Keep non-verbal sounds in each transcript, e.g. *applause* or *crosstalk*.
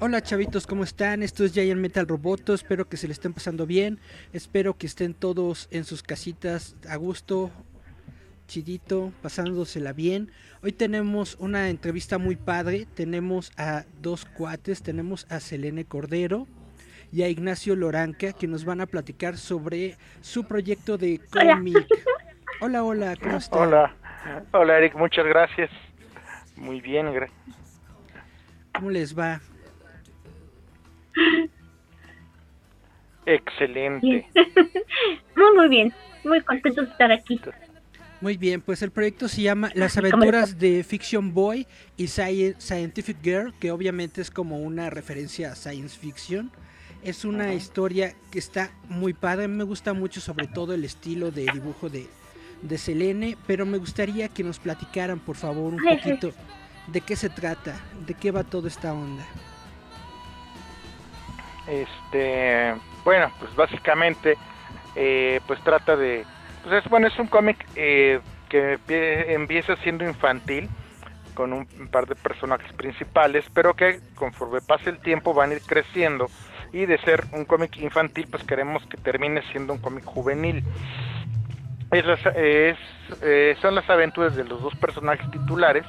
Hola chavitos, ¿cómo están? Esto es Giant Metal Roboto, espero que se le estén pasando bien, espero que estén todos en sus casitas a gusto, chidito, pasándosela bien. Hoy tenemos una entrevista muy padre, tenemos a dos cuates, tenemos a Selene Cordero y a Ignacio Loranca que nos van a platicar sobre su proyecto de cómic. *laughs* Hola, hola, ¿cómo están? Hola, hola Eric, muchas gracias. Muy bien, gracias. ¿Cómo les va? Excelente. *laughs* muy, muy bien. Muy contento de estar aquí. Muy bien, pues el proyecto se llama Las aventuras de Fiction Boy y Scientific Girl, que obviamente es como una referencia a science fiction. Es una historia que está muy padre, me gusta mucho sobre todo el estilo de dibujo de, de Selene, pero me gustaría que nos platicaran por favor un poquito de qué se trata, de qué va toda esta onda. Este, bueno, pues básicamente, eh, pues trata de, pues es bueno, es un cómic eh, que empieza siendo infantil con un par de personajes principales, pero que conforme pase el tiempo van a ir creciendo y de ser un cómic infantil, pues queremos que termine siendo un cómic juvenil. Es, es eh, son las aventuras de los dos personajes titulares,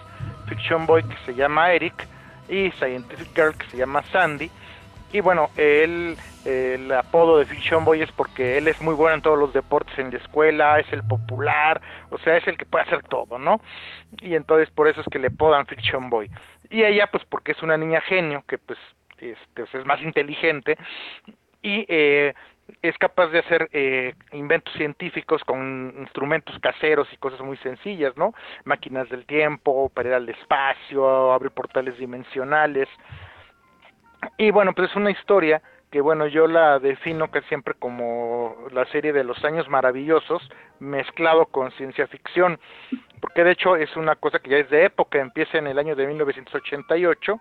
Fiction Boy que se llama Eric y Scientific Girl que se llama Sandy, y bueno, él, el apodo de Fiction Boy es porque él es muy bueno en todos los deportes en la escuela, es el popular, o sea, es el que puede hacer todo, ¿no? Y entonces por eso es que le podan Fiction Boy. Y ella, pues porque es una niña genio, que pues este, es más inteligente y eh, es capaz de hacer eh, inventos científicos con instrumentos caseros y cosas muy sencillas, ¿no? Máquinas del tiempo, para al espacio, abrir portales dimensionales, y bueno, pues es una historia que bueno, yo la defino que siempre como la serie de los años maravillosos mezclado con ciencia ficción, porque de hecho es una cosa que ya es de época, empieza en el año de 1988,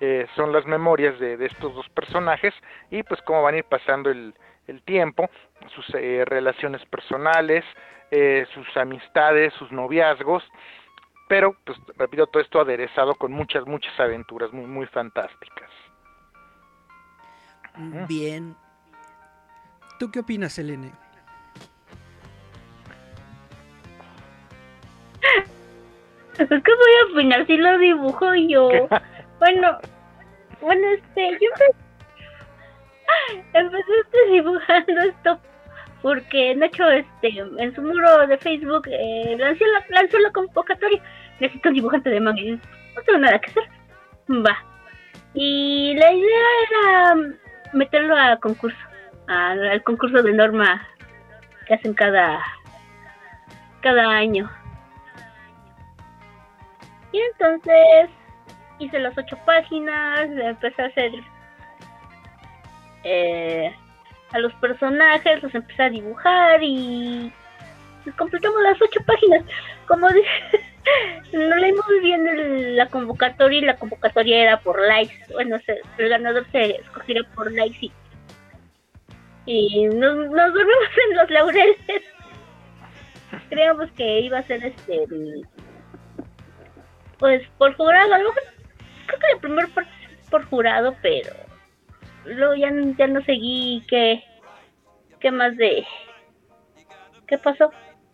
eh, son las memorias de, de, estos dos personajes y pues cómo van a ir pasando el, el tiempo, sus eh, relaciones personales, eh, sus amistades, sus noviazgos, pero pues repito todo esto aderezado con muchas, muchas aventuras muy, muy fantásticas. Bien. ¿Tú qué opinas, Elene? ¿Qué voy a opinar si lo dibujo yo? bueno, bueno, este, yo empecé, este, dibujando esto porque Nacho, este, en su muro de Facebook eh, lanzó, la, lanzó la convocatoria. Necesito un dibujante de manga. no tengo nada que hacer. Va. Y la idea era meterlo a concurso, al, concurso de norma que hacen cada cada año. Y entonces hice las ocho páginas, empecé a hacer eh, a los personajes, los empecé a dibujar y pues, completamos las ocho páginas. Como dije, *laughs* no leímos bien la convocatoria y la convocatoria era por likes. Bueno, el ganador se escogiera por likes y, nos, nos dormimos en los laureles. *laughs* Creíamos que iba a ser este. Pues por jurado, creo que la primera parte es por jurado, pero luego ya, ya no seguí. ¿Qué, qué más de.? ¿Qué pasó?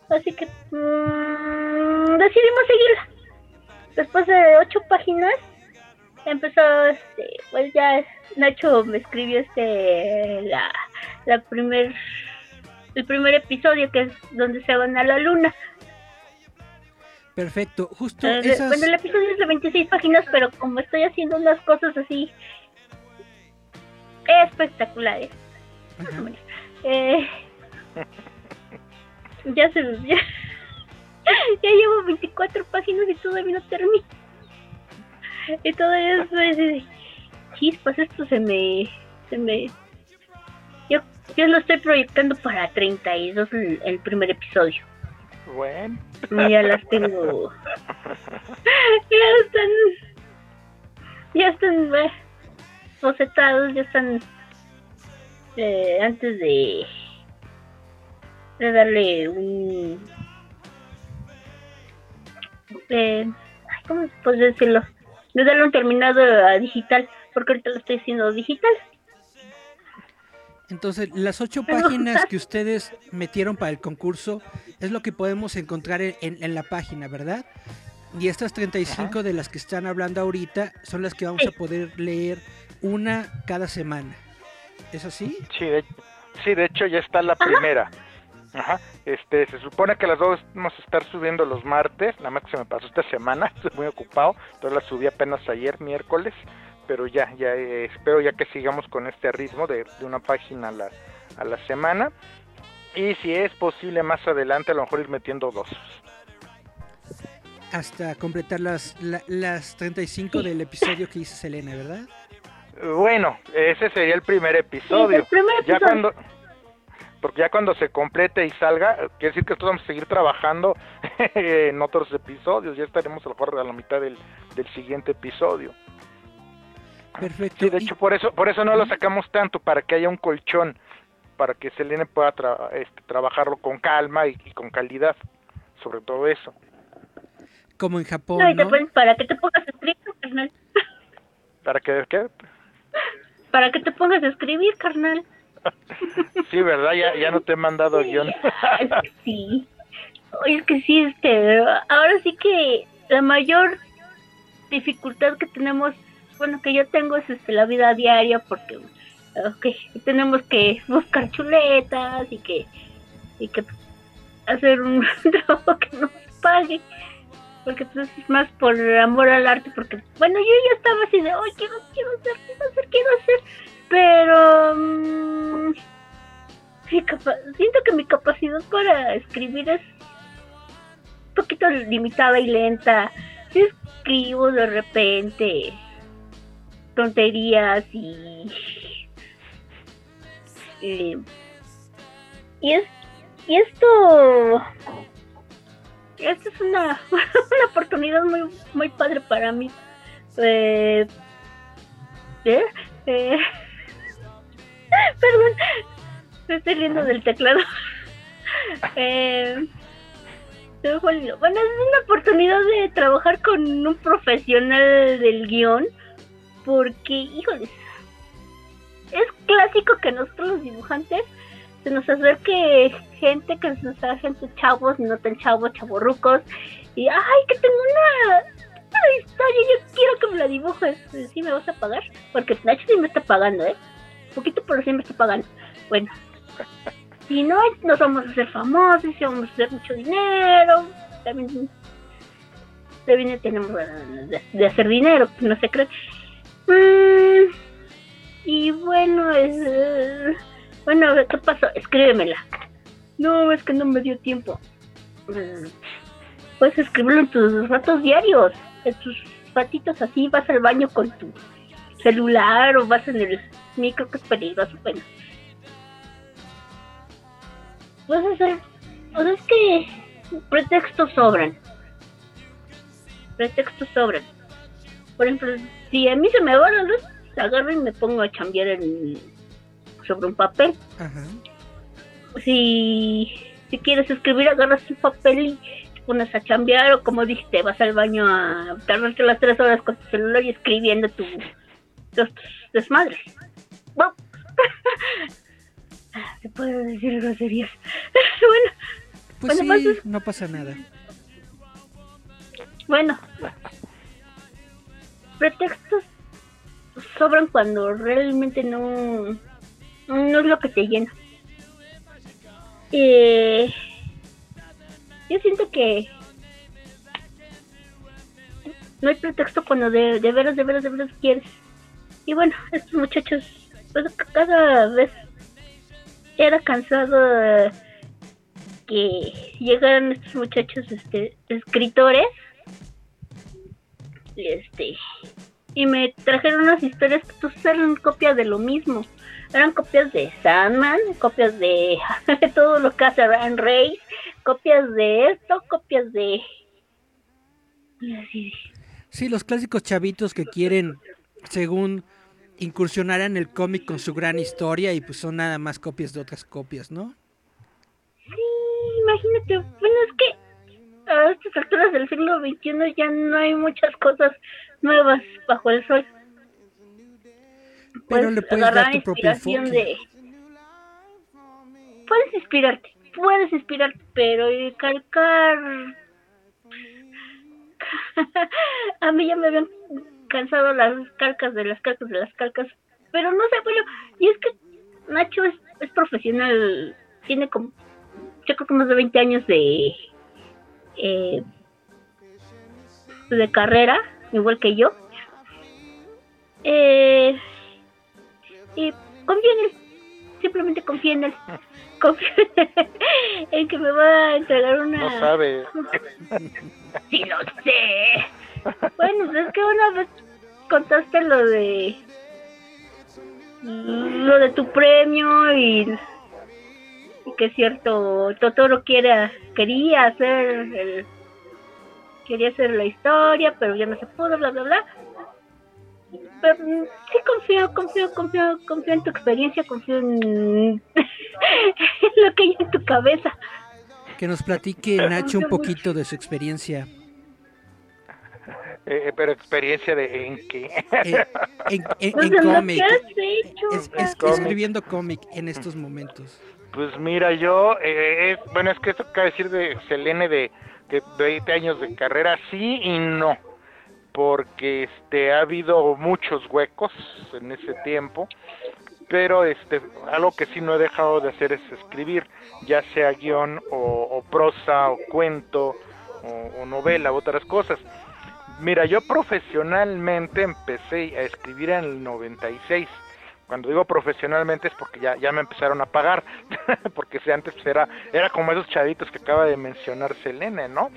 Así que mmm, decidimos seguirla. Después de ocho páginas empezó, este, pues ya Nacho me escribió este la, la primer el primer episodio que es donde se van a la luna. Perfecto, justo Eh, esas... Bueno, el episodio es de 26 páginas, pero como estoy haciendo unas cosas así espectaculares, eh, *laughs* ya se ya, *laughs* ya llevo 24 páginas y todavía no termino. Y todavía de, chispas, esto se me, se me, yo, yo lo estoy proyectando para 32 el, el primer episodio. Bueno. Ya las tengo. *laughs* ya están. Ya están eh, bocetados, ya están. eh, antes de. de darle un. Eh, ¿Cómo se puede decirlo? De darle un terminado a digital, porque ahorita lo estoy haciendo digital. Entonces, las ocho páginas *laughs* que ustedes metieron para el concurso es lo que podemos encontrar en, en- en la página, ¿verdad? Y estas 35 de las que están hablando ahorita son las que vamos a poder leer una cada semana. ¿Es así? Sí, de, sí, de hecho ya está la primera. Ajá. Este, se supone que las dos vamos a estar subiendo los martes, nada más que se me pasó esta semana, *laughs* estoy muy ocupado, entonces las subí apenas ayer, miércoles, pero ya, ya eh, espero ya que sigamos con este ritmo de, de una página a la, a la semana. Y si es posible más adelante a lo mejor ir metiendo dos. Hasta completar las, la- las 35 del episodio que hizo Selena, ¿verdad? Bueno, ese sería el primer episodio. el primer Ya episodio. cuando porque ya cuando se complete y salga, quiere decir que nosotros vamos a seguir trabajando *laughs* en otros episodios, ya estaremos a lo mejor a la mitad del, del siguiente episodio. Perfecto. Sí, de hecho por eso por eso no lo sacamos tanto para que haya un colchón, para que Selene pueda tra- este, trabajarlo con calma y, y con calidad, sobre todo eso. como en Japón, pones- para que te pongas a escribir, carnal. Para que ¿qué? Para que te pongas a escribir, carnal. Sí, verdad, ya, ya no te he mandado guion. Es que *laughs* sí. Oye, es que sí, este, ahora sí que la mayor dificultad que tenemos, bueno, que yo tengo es este, la vida diaria porque okay, tenemos que buscar chuletas y que y que hacer un *laughs* trabajo que nos pague porque pues es más por amor al arte porque bueno yo ya estaba así de hoy quiero quiero hacer quiero hacer quiero hacer pero mm, siento que mi capacidad para escribir es un poquito limitada y lenta. Sí escribo de repente tonterías y y es y esto esto es una *laughs* una oportunidad muy muy padre para mí eh, ¿eh? Eh, *laughs* perdón me estoy riendo del teclado. *laughs* eh, bueno, es una oportunidad de trabajar con un profesional del guion. Porque, híjoles, es clásico que nosotros los dibujantes se nos acerque gente que se nos gente chavos, no tan chavos, chavorrucos. Y, ay, que tengo una, historia, yo quiero que me la dibujes. ¿Sí me vas a pagar? Porque Nacho sí me está pagando, ¿eh? Poquito, pero sí me está pagando. Bueno, *laughs* si no, nos vamos a hacer famosos, y vamos a hacer mucho dinero. También, también tenemos de, hacer dinero, no se cree. Mm, y bueno, es. Bueno, ¿qué pasó? Escríbemela. No, es que no me dio tiempo. Mm, Puedes escribirlo en tus ratos diarios, en tus ratitos así, vas al baño con tu celular o vas en el micro que es peligroso, bueno. Puedes hacer, o sea, es que pretextos sobran. Pretextos sobran. Por ejemplo, si a mí se me va la luz, agarro y me pongo a chambear en, sobre un papel. Ajá. Si, si quieres escribir, agarras un papel y te pones a chambear o como dije, te vas al baño a tardarte las tres horas con tu celular y escribiendo tu, tus desmadres. Bueno, *laughs* se puede decir groserías. *laughs* bueno, Pues Bueno, sí, pues- no pasa nada. bueno. Pretextos sobran cuando realmente no, no es lo que te llena. Eh, yo siento que no hay pretexto cuando de, veras, de veras, de veras quieres. Y bueno, estos muchachos, pues cada vez era cansado que llegaran estos muchachos, este, escritores, este, y me trajeron unas historias que pues eran copias de lo mismo. Eran copias de Sandman, copias de *laughs* todo lo que hace Ryan Rey, copias de esto, copias de... Sí, los clásicos chavitos que quieren, según incursionar en el cómic con su gran historia y pues son nada más copias de otras copias, ¿no? Sí, imagínate, bueno, es que a estas alturas del siglo XXI ya no hay muchas cosas nuevas bajo el sol. Pero le puedes dar tu propio enfoque. de- Puedes inspirarte, puedes inspirarte, pero calcar... *laughs* a mí ya me habían cansado las calcas de las calcas de las calcas, pero no sé, bueno, y es que Nacho es, es profesional, tiene como, yo creo que más de 20 años de, eh, de carrera, igual que yo. Eh, y confío en él, simplemente confío en él. *laughs* Confío *laughs* en que me va a entregar una... No sabe. Sí lo sé. Bueno, pues es que una vez contaste lo de lo de tu premio y, y que es cierto Totoro quiere quería hacer el quería hacer la historia, pero ya no se pudo, bla bla bla. Pero mm, sí confío, confío, confío, confío en tu experiencia, confío en, *laughs* en lo que hay en tu cabeza. Que nos platique Nacho un poquito de su experiencia Eh, pero experiencia de en qué. eh, en, cómic. que has hecho, Es- es- escribiendo cómic en estos momentos. Pues mira, yo, eh, es- bueno, es que esto cabe decir de Selene de, de 20 años de carrera, sí y no, porque este ha habido muchos huecos en ese tiempo, pero este algo que sí no he dejado de hacer es escribir, ya sea guion o, prosa o cuento o, novela u otras cosas. Mira, yo profesionalmente empecé a escribir en el 96. Cuando digo profesionalmente es porque ya, ya me empezaron a pagar, *laughs* porque si antes era, era como esos chavitos que acaba de mencionar Selene, ¿no?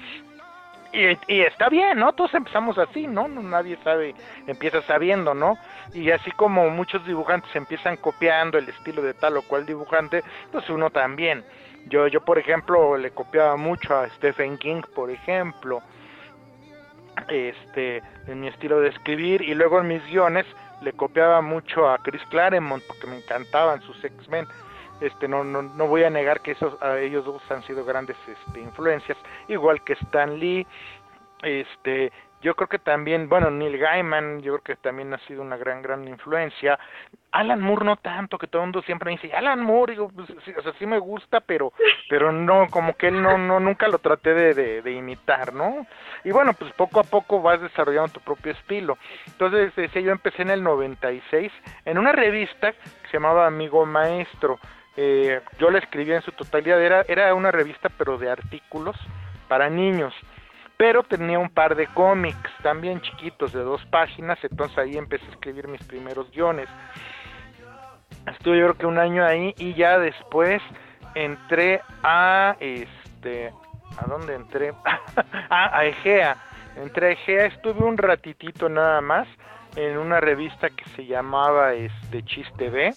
Y, está bien, ¿no? Todos empezamos así, ¿no? No, Nadie sabe, empieza sabiendo, ¿no? Y así como muchos dibujantes empiezan copiando el estilo de tal o cual dibujante, pues uno también. Yo, yo por ejemplo, le copiaba mucho a Stephen King, por ejemplo, este, en mi estilo de escribir, y luego en mis guiones le copiaba mucho a Chris Claremont porque me encantaban sus X-Men. Este, no, no, no voy a negar que esos, a ellos dos han sido grandes este, influencias, igual que Stan Lee, este, yo creo que también, bueno, Neil Gaiman, yo creo que también ha sido una gran, gran influencia. Alan Moore no tanto, que todo el mundo siempre dice, Alan Moore, digo, pues, sí, o sea, sí me gusta, pero, pero no, como que él no, no, nunca lo traté de, de, de imitar, ¿no? Y bueno, pues poco a poco vas desarrollando tu propio estilo. Entonces, decía, yo empecé en el 96 en una revista que se llamaba Amigo Maestro. Eh, yo la escribía en su totalidad, era, era una revista pero de artículos para niños pero tenía un par de cómics también chiquitos de dos páginas, entonces ahí empecé a escribir mis primeros guiones. Estuve yo creo que un año ahí y ya después entré a este ¿a dónde entré? *laughs* a, Egea. Entré a Egea, estuve un ratitito nada más en una revista que se llamaba este Chiste B.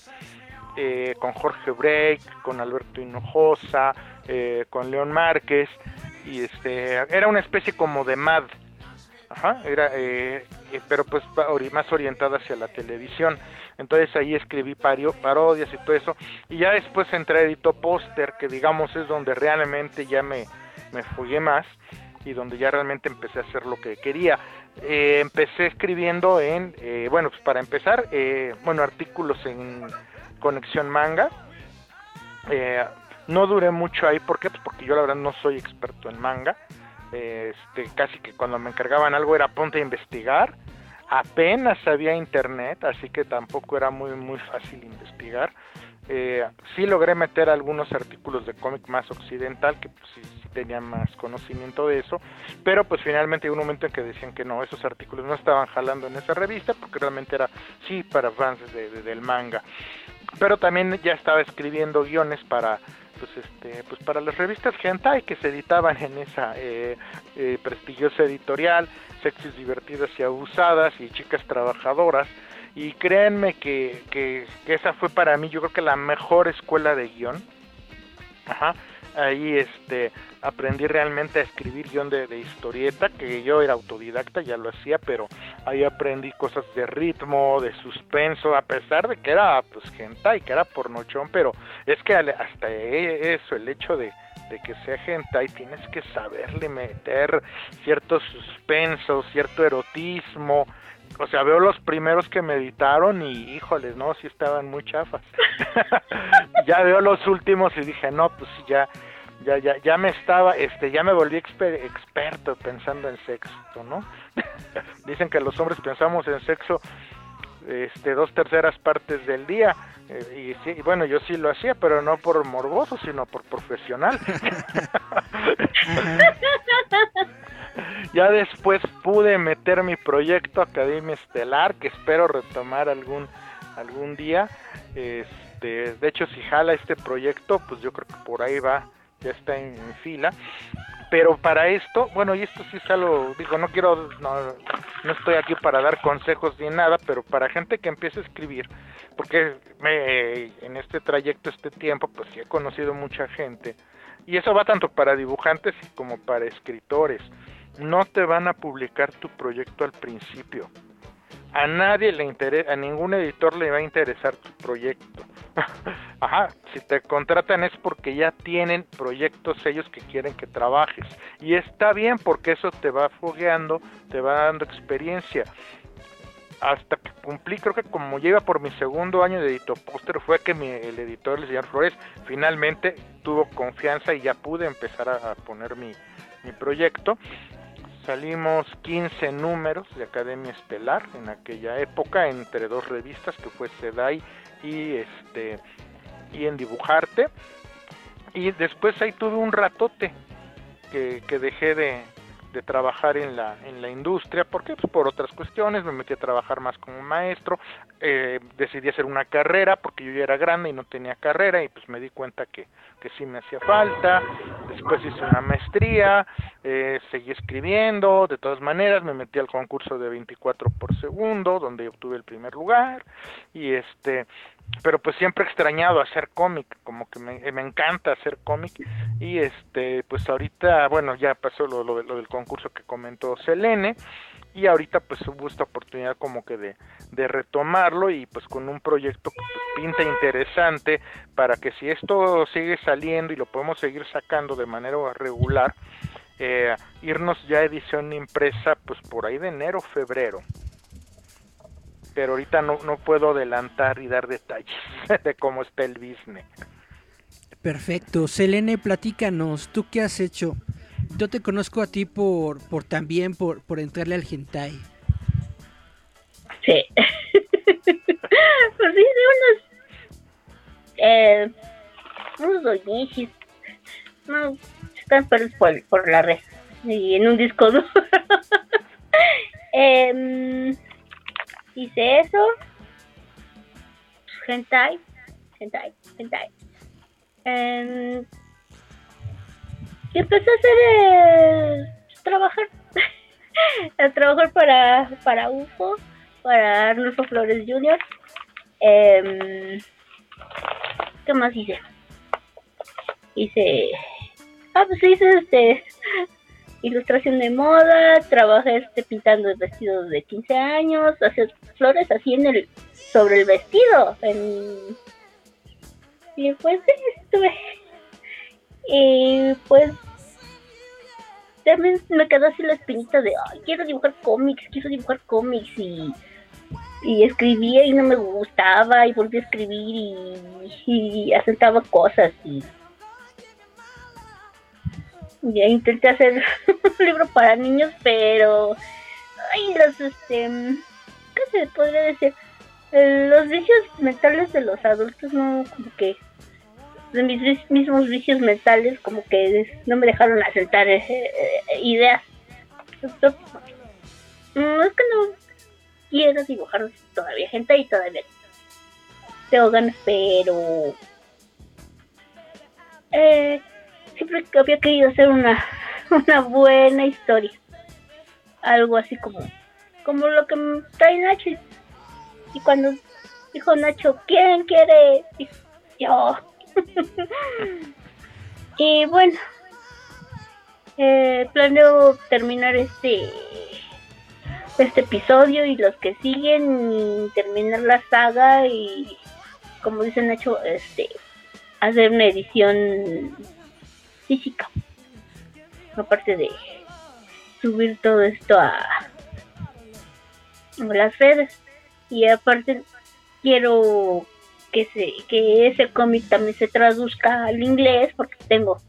Eh, con Jorge Break, con Alberto Hinojosa, eh, con León Márquez, y este era una especie como de MAD, Ajá, era, eh, eh, pero pues más orientada hacia la televisión. Entonces ahí escribí pario- parodias y todo eso. Y ya después entré a Edito Póster, que digamos es donde realmente ya me, me fugué más y donde ya realmente empecé a hacer lo que quería. Eh, empecé escribiendo en, eh, bueno, pues para empezar, eh, bueno, artículos en Conexión Manga. No duré mucho ahí, ¿por qué? Pues porque yo la verdad no soy experto en manga. Este, casi que cuando me encargaban algo era ponte a investigar. Apenas había internet, así que tampoco era muy muy fácil investigar. Eh, sí logré meter algunos artículos de cómic más occidental, que pues, sí, tenía más conocimiento de eso, pero pues finalmente hay un momento en que decían que no, esos artículos no estaban jalando en esa revista, porque realmente era, sí, para fans del manga. Pero también ya estaba escribiendo guiones para pues este pues para las revistas hentai que se editaban en esa eh, eh, prestigiosa editorial sexys divertidas y abusadas y chicas trabajadoras y créanme que, que, esa fue para mí yo creo que la mejor escuela de guion Ajá. Ahí este aprendí realmente a escribir guion de, de, historieta que yo era autodidacta ya lo hacía pero ahí aprendí cosas de ritmo de suspenso a pesar de que era pues hentai que era pornochón pero es que hasta eso el hecho de de que sea hentai tienes que saberle meter cierto suspenso, cierto erotismo. O sea, veo los primeros que me editaron y híjoles, no, sí estaban muy chafas. *laughs* ya veo los últimos y dije, no, pues ya ya ya ya me estaba este ya me volví experto pensando en sexo, ¿no? *laughs* Dicen que los hombres pensamos en sexo este dos terceras partes del día eh, y, sí, bueno, yo sí lo hacía, pero no por morboso, sino por profesional. *laughs* ya después pude meter mi proyecto Academia Estelar, que espero retomar algún algún día. Este, de hecho, si jala este proyecto, pues yo creo que por ahí va, ya está en fila pero para esto, bueno, y esto sí es algo, digo, no quiero, no, no estoy aquí para dar consejos ni nada, pero para gente que empiece a escribir, porque me, en este trayecto, este tiempo, pues sí he conocido mucha gente, y eso va tanto para dibujantes como para escritores. No te van a publicar tu proyecto al principio. A nadie le interesa, a ningún editor le va a interesar tu proyecto. *laughs* Ajá, si te contratan es porque ya tienen proyectos ellos que quieren que trabajes. Y está bien porque eso te va fogueando, te va dando experiencia. Hasta que cumplí, creo que como lleva por mi segundo año de editor póster, fue que mi, el editor, el señor Flores, finalmente tuvo confianza y ya pude empezar a, a poner mi, mi proyecto salimos 15 números de Academia Estelar en aquella época entre dos revistas que fue Sedai y este y en dibujarte. Y después ahí tuve un ratote que, que dejé de, de trabajar en la, en la industria, porque pues, por otras cuestiones. Me metí a trabajar más como maestro, eh, decidí hacer una carrera porque yo ya era grande y no tenía carrera y pues me di cuenta que, que sí me hacía falta, después hice una maestría, eh, seguí escribiendo, de todas maneras me metí al concurso de 24 por segundo, donde obtuve el primer lugar. Y este pero pues siempre he extrañado hacer cómic, como que me, me, encanta hacer cómic. Y este pues ahorita bueno ya pasó lo, lo, lo, del concurso que comentó Selene y ahorita pues hubo esta oportunidad como que de, de retomarlo y pues con un proyecto que pues, pinta interesante para que si esto sigue saliendo y lo podemos seguir sacando de manera regular eh, irnos ya a edición impresa pues por ahí de enero febrero pero ahorita no, no puedo adelantar y dar detalles *laughs* de cómo está el business. Perfecto. Selene, platícanos, ¿tú qué has hecho? Yo te conozco a ti por, por también por, por entrarle al hentai. Sí. *laughs* pues sí, de unos... Eh, unos doñichis. No, están perdidos por, por la red. Y en un disco duro. *laughs* eh, hice eso. Hentai. Hentai. Hentai. Eh, y empecé a hacer eh, trabajar. *laughs* a trabajar para, para UFO, para Arnulfo Flores Jr. Eh, ¿Qué más hice? Hice. Ah, pues hice este ilustración de moda, trabajé este pintando vestidos de 15 años, hacer flores así en el sobre el vestido. En... Y pues estuve. Y pues también me quedó así la espinita de, ay, quiero dibujar cómics, quiero dibujar cómics y, y escribía y no me gustaba y volví a escribir y, y asentaba cosas y ya intenté hacer *laughs* un libro para niños, pero ay, los este, ¿qué se podría decir? los vicios mentales de los adultos no como que de mis mismos vicios mentales como que no me dejaron aceptar eh, eh, ideas mm, es que no quiero dibujar todavía gente y todavía tengo ganas pero eh, siempre había querido hacer una *laughs* una buena historia. Algo así como como lo que trae Nacho. Y, cuando dijo Nacho quién quiere Y yo. *laughs* Y bueno eh, planeo terminar este este episodio y los que siguen y terminar la saga y como dice Nacho este hacer una edición física aparte de subir todo esto a, las redes. Y aparte quiero que se que ese cómic también se traduzca al inglés porque tengo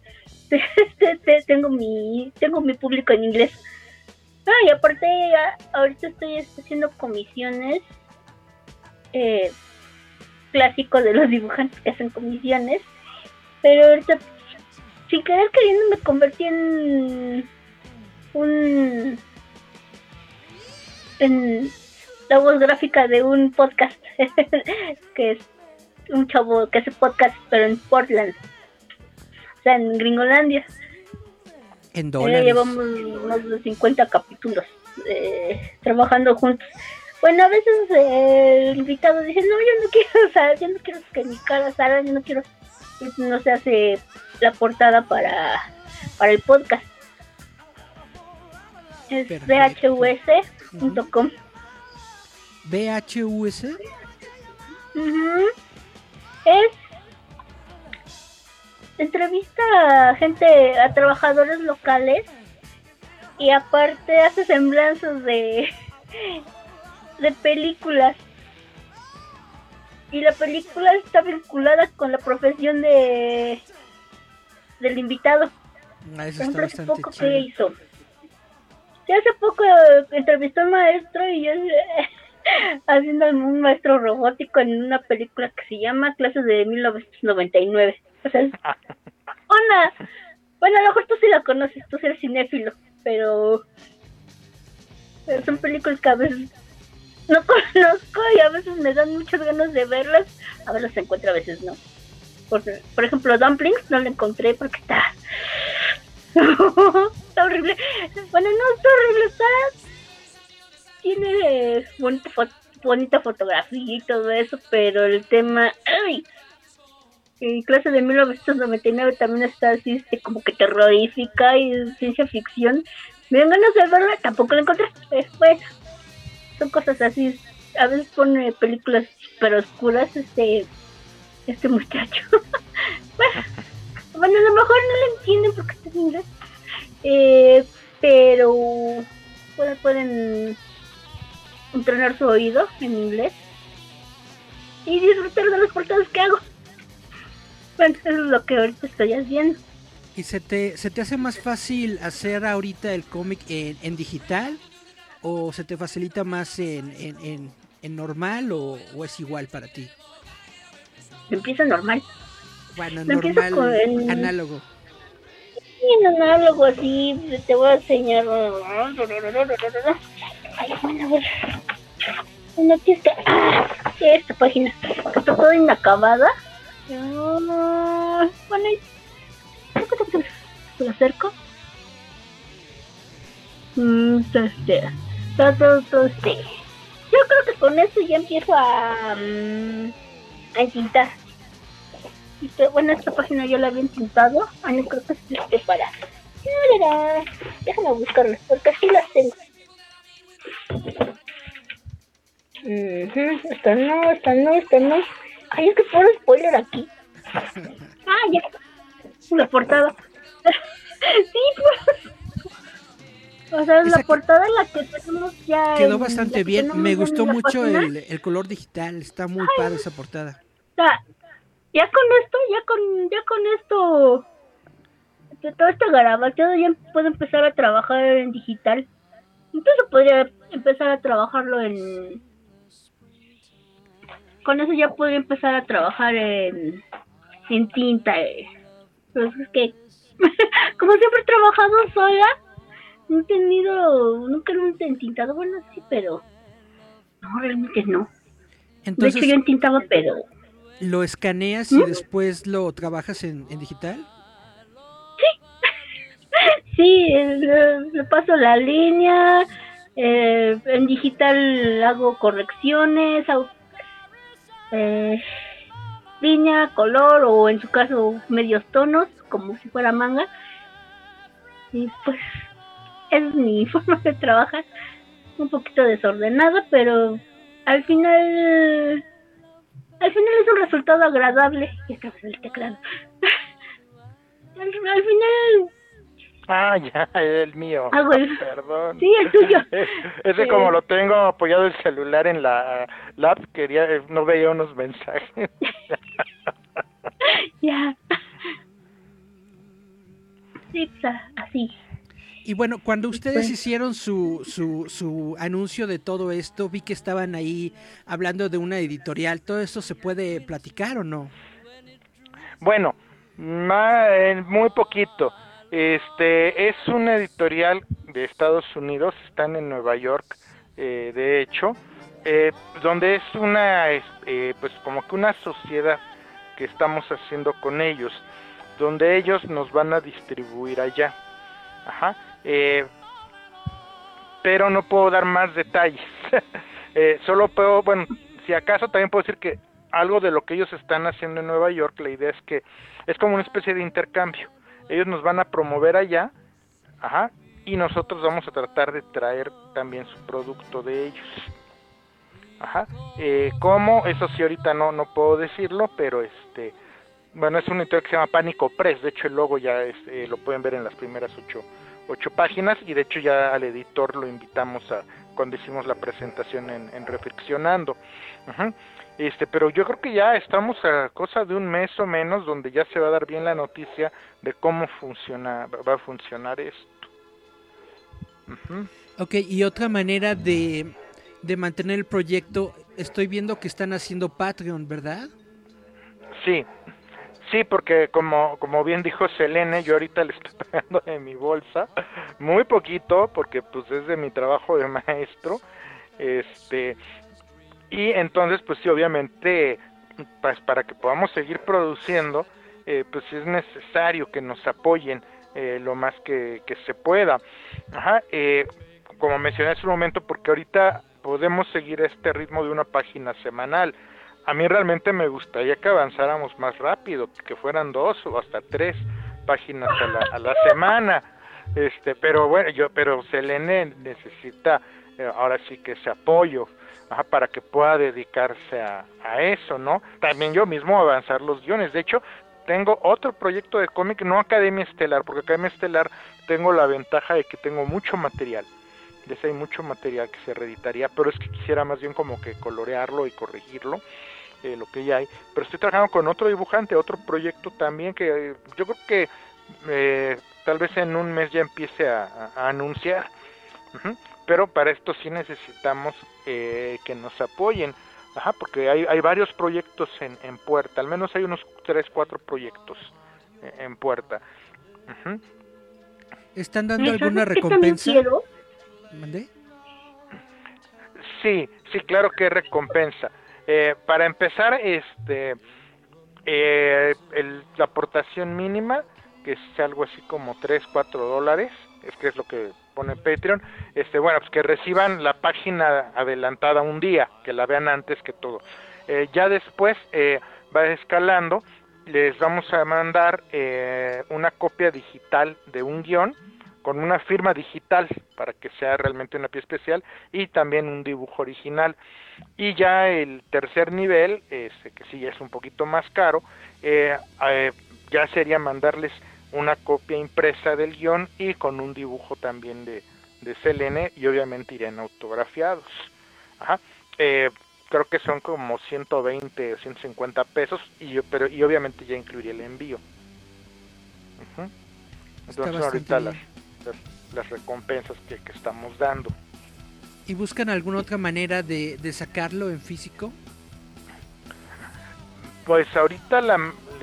*laughs* tengo mi tengo mi público en inglés. Ah, y aparte ahorita estoy haciendo comisiones eh, clásico de los dibujantes que hacen comisiones pero ahorita sin querer queriendo me convertí en un en la voz gráfica de un podcast *laughs* que es un chavo que hace podcast pero en Portland o sea en Gringolandia En dólares. llevamos más de 50 capítulos eh, trabajando juntos bueno a veces eh, el invitado dice no yo no quiero *laughs* saber yo no quiero que mi cara salga yo no quiero no se hace la portada para para el podcast es dhus.com BHUS. Ujú. Es entrevista a gente, a trabajadores locales y aparte hace semblanzas de *laughs* de películas y la película está vinculada con la profesión de del invitado. Ah, eso Por está ejemplo, hace poco chido. que hizo. Hace poco eh, entrevistó a un maestro y yo *laughs* haciendo un maestro robótico en una película que se llama Clases de 1999. O sea, *laughs* una... Bueno, a lo mejor tú sí la conoces, tú eres cinéfilo, pero... pero son películas que a veces no *laughs* conozco y a veces me dan muchas ganas de verlas. A veces las encuentro, a veces no. Por, por ejemplo, Dumplings no la encontré porque está... *laughs* está horrible. Bueno, no está horrible, está... Tiene bonita, bonita fotografía y todo eso, pero el tema... ¡Ay! En clase de 1999 también está así, este, como que terrorífica y ciencia ficción. Me dan ganas de tampoco la encontré. Eh, bueno, son cosas así. A veces pone películas super oscuras este este muchacho. *laughs* bueno, a lo mejor no lo entienden porque está en inglés. Eh, pero pueden, pueden entrenar su oído en inglés y disfrutar de las portadas que hago. Bueno, eso es lo que ahorita estoy haciendo. ¿Y se te, se te hace más fácil hacer ahorita el cómic en, en digital? ¿O se te facilita más en, en, en, normal o es igual para ti? Empieza normal. Bueno, Lo empiezo normal, con el- análogo. Y en análogo así, te voy a enseñar. Ay, bueno, a ver. Bueno, aquí está. Ah, esta página. que Está toda inacabada. Ah, Bueno, ahí. ¿Lo acerco? Mm, este. Todo, todo, todo este. Yo creo que con esto ya empiezo a. mm, a. Y que, bueno, esta página yo la había intentado. Ah, no creo que es este para. Déjame buscarlas, porque aquí las tengo. Ujú, Esta no, esta no, esta no. Ay, es que puro spoiler aquí. Ah, ya. La portada. *laughs* sí, pues. O sea, Esa la portada en la que tenemos ya. Quedó bastante bien. Me gustó mucho el, el color digital. Está muy padre esa portada. O sea, ya con esto, ya con, ya con esto, de todo este garabateado ya puedo empezar a trabajar en digital. Incluso podría empezar a trabajarlo en, con eso ya podría empezar a trabajar en, en tinta. eh. Pero es que, *laughs* como siempre he trabajado sola, no he tenido, nunca lo he entintado. Bueno, sí, pero no, realmente no. De Entonces, hecho, yo entintaba, pero ¿lo escaneas ¿Mm? y después lo trabajas en, en digital? sí, *laughs* eh, le, le paso la línea. eh, en digital hago correcciones, hago, eh, línea, color o en su caso medios tonos, como si fuera manga. Y pues es mi *laughs* forma de trabajar, un poquito desordenada, pero al final, al final es un resultado agradable. Y esta vez el teclado. *laughs* al, al final, Ah, ya, el mío. Ah, bueno. Perdón. sí, el tuyo. Es, *laughs* es que Sí. como lo tengo apoyado el celular en la lap, quería, eh, no veía unos mensajes. *laughs* ya. Sí, pues, así. Y bueno, cuando ustedes Pues- hicieron su, su, su anuncio de todo esto, vi que estaban ahí hablando de una editorial. ¿Todo esto se puede platicar o no? Bueno, muy poquito. Este es una editorial de Estados Unidos, están en Nueva York, eh, de hecho, eh, donde es una, eh, pues como que una sociedad que estamos haciendo con ellos, donde ellos nos van a distribuir allá. Ajá. Eh, pero no puedo dar más detalles. *laughs* Eh, solo puedo, bueno, si acaso también puedo decir que algo de lo que ellos están haciendo en Nueva York, la idea es que es como una especie de intercambio. Ellos nos van a promover allá, ajá, y nosotros vamos a tratar de traer también su producto de ellos. Ajá. Eh, ¿Cómo? Eso sí ahorita no no puedo decirlo, pero este bueno, es un editorial que se llama Pánico Press, de hecho el logo ya es, eh, lo pueden ver en las primeras ocho, ocho páginas y de hecho ya al editor lo invitamos a cuando hicimos la presentación en, en Reflexionando. Este, pero yo creo que ya estamos a cosa de un mes o menos donde ya se va a dar bien la noticia de cómo funciona, va a funcionar esto. Ujú. Ok, y otra manera de, de mantener el proyecto, estoy viendo que están haciendo Patreon, ¿verdad? Sí, sí, porque como, como bien dijo Selene, yo ahorita le estoy *laughs* pagando de mi bolsa, muy poquito, porque pues es de mi trabajo de maestro, este, y entonces pues sí, obviamente, pues para que podamos seguir produciendo, eh, pues es necesario que nos apoyen eh, lo más que, que se pueda. Ajá, eh, como mencioné hace un momento, porque ahorita podemos seguir este ritmo de una página semanal. A mí realmente me gustaría que avanzáramos más rápido, que fueran dos o hasta tres páginas a la, a la semana. Este, pero bueno, yo, pero Selene necesita eh, ahora sí que ese apoyo ajá, para que pueda dedicarse a, eso, ¿no? También yo mismo avanzar los guiones. De hecho, tengo otro proyecto de cómic, no Academia Estelar, porque Academia Estelar tengo la ventaja de que tengo mucho material. De ese hay mucho material que se reeditaría, pero es que quisiera más bien como que colorearlo y corregirlo, eh, lo que ya hay. Pero estoy trabajando con otro dibujante, otro proyecto también que eh, yo creo que eh, tal vez en un mes ya empiece a, a- a anunciar. Pero para esto sí necesitamos eh, que nos apoyen. Ajá, porque hay, hay varios proyectos en, en puerta, al menos hay unos 3, 4 proyectos eh, en puerta. ¿Están dando ¿Sabes alguna recompensa? ¿Mandé? Sí, sí, claro que recompensa. Eh, para empezar, este, eh, el- la aportación mínima, que es algo así como 3, 4 dólares, es que es lo que pone Patreon, este, bueno, pues que reciban la página adelantada un día, que la vean antes que todo. Eh, ya después eh, va escalando, les vamos a mandar eh, una copia digital de un guion con una firma digital para que sea realmente una pieza especial y también un dibujo original. Y ya el tercer nivel, este, que sí es un poquito más caro, eh, eh, ya sería mandarles una copia impresa del guion y con un dibujo también de, de Selene y obviamente irían autografiados. Ajá. Eh, creo que son como 120 o 150 pesos y yo, pero y obviamente ya incluiría el envío. Entonces ahorita las, las, las recompensas que, que estamos dando. ¿Y buscan alguna otra manera de, de sacarlo en físico? Pues ahorita la,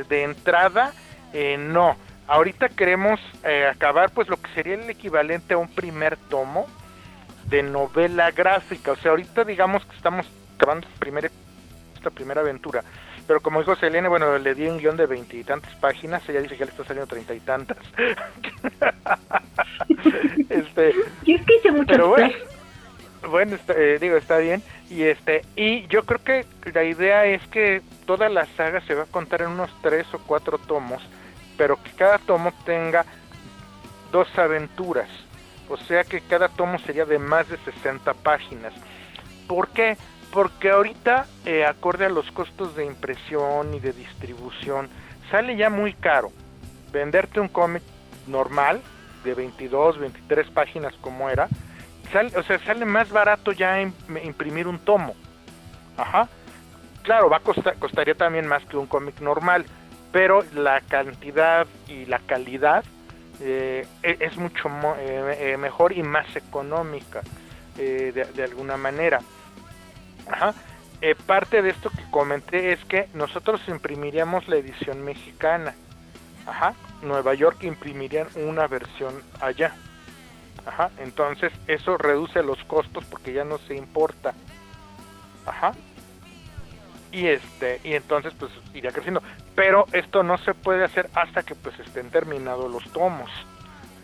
de entrada eh, no. Ahorita queremos eh, acabar pues lo que sería el equivalente a un primer tomo de novela gráfica. O sea, ahorita digamos que estamos acabando esta primera aventura. Pero como dijo Selene, bueno, le di un guion de veintitantas páginas, ella dice que le está saliendo treinta y tantas. *laughs* este, Yo es que hice pero bueno, bueno eh, digo, está bien. Y este y yo creo que la idea es que toda la saga se va a contar en unos tres o cuatro tomos, pero que cada tomo tenga dos aventuras. O sea que cada tomo sería de más de 60 páginas. ¿Por qué? Porque ahorita, eh, acorde a los costos de impresión y de distribución, sale ya muy caro venderte un cómic normal de 22, 23 páginas como era, sale, o sea, sale más barato ya imprimir un tomo. Ajá. Claro, va a costar, costaría también más que un cómic normal, pero la cantidad y la calidad eh, e, es mucho eh, mejor y más económica de alguna manera. Ajá. Eh, parte de esto que comenté es que nosotros imprimiríamos la edición mexicana. Ajá. Nueva York imprimirían una versión allá. Ajá. Entonces eso reduce los costos porque ya no se importa. Ajá. Y este y entonces pues iría creciendo. Pero esto no se puede hacer hasta que pues estén terminados los tomos.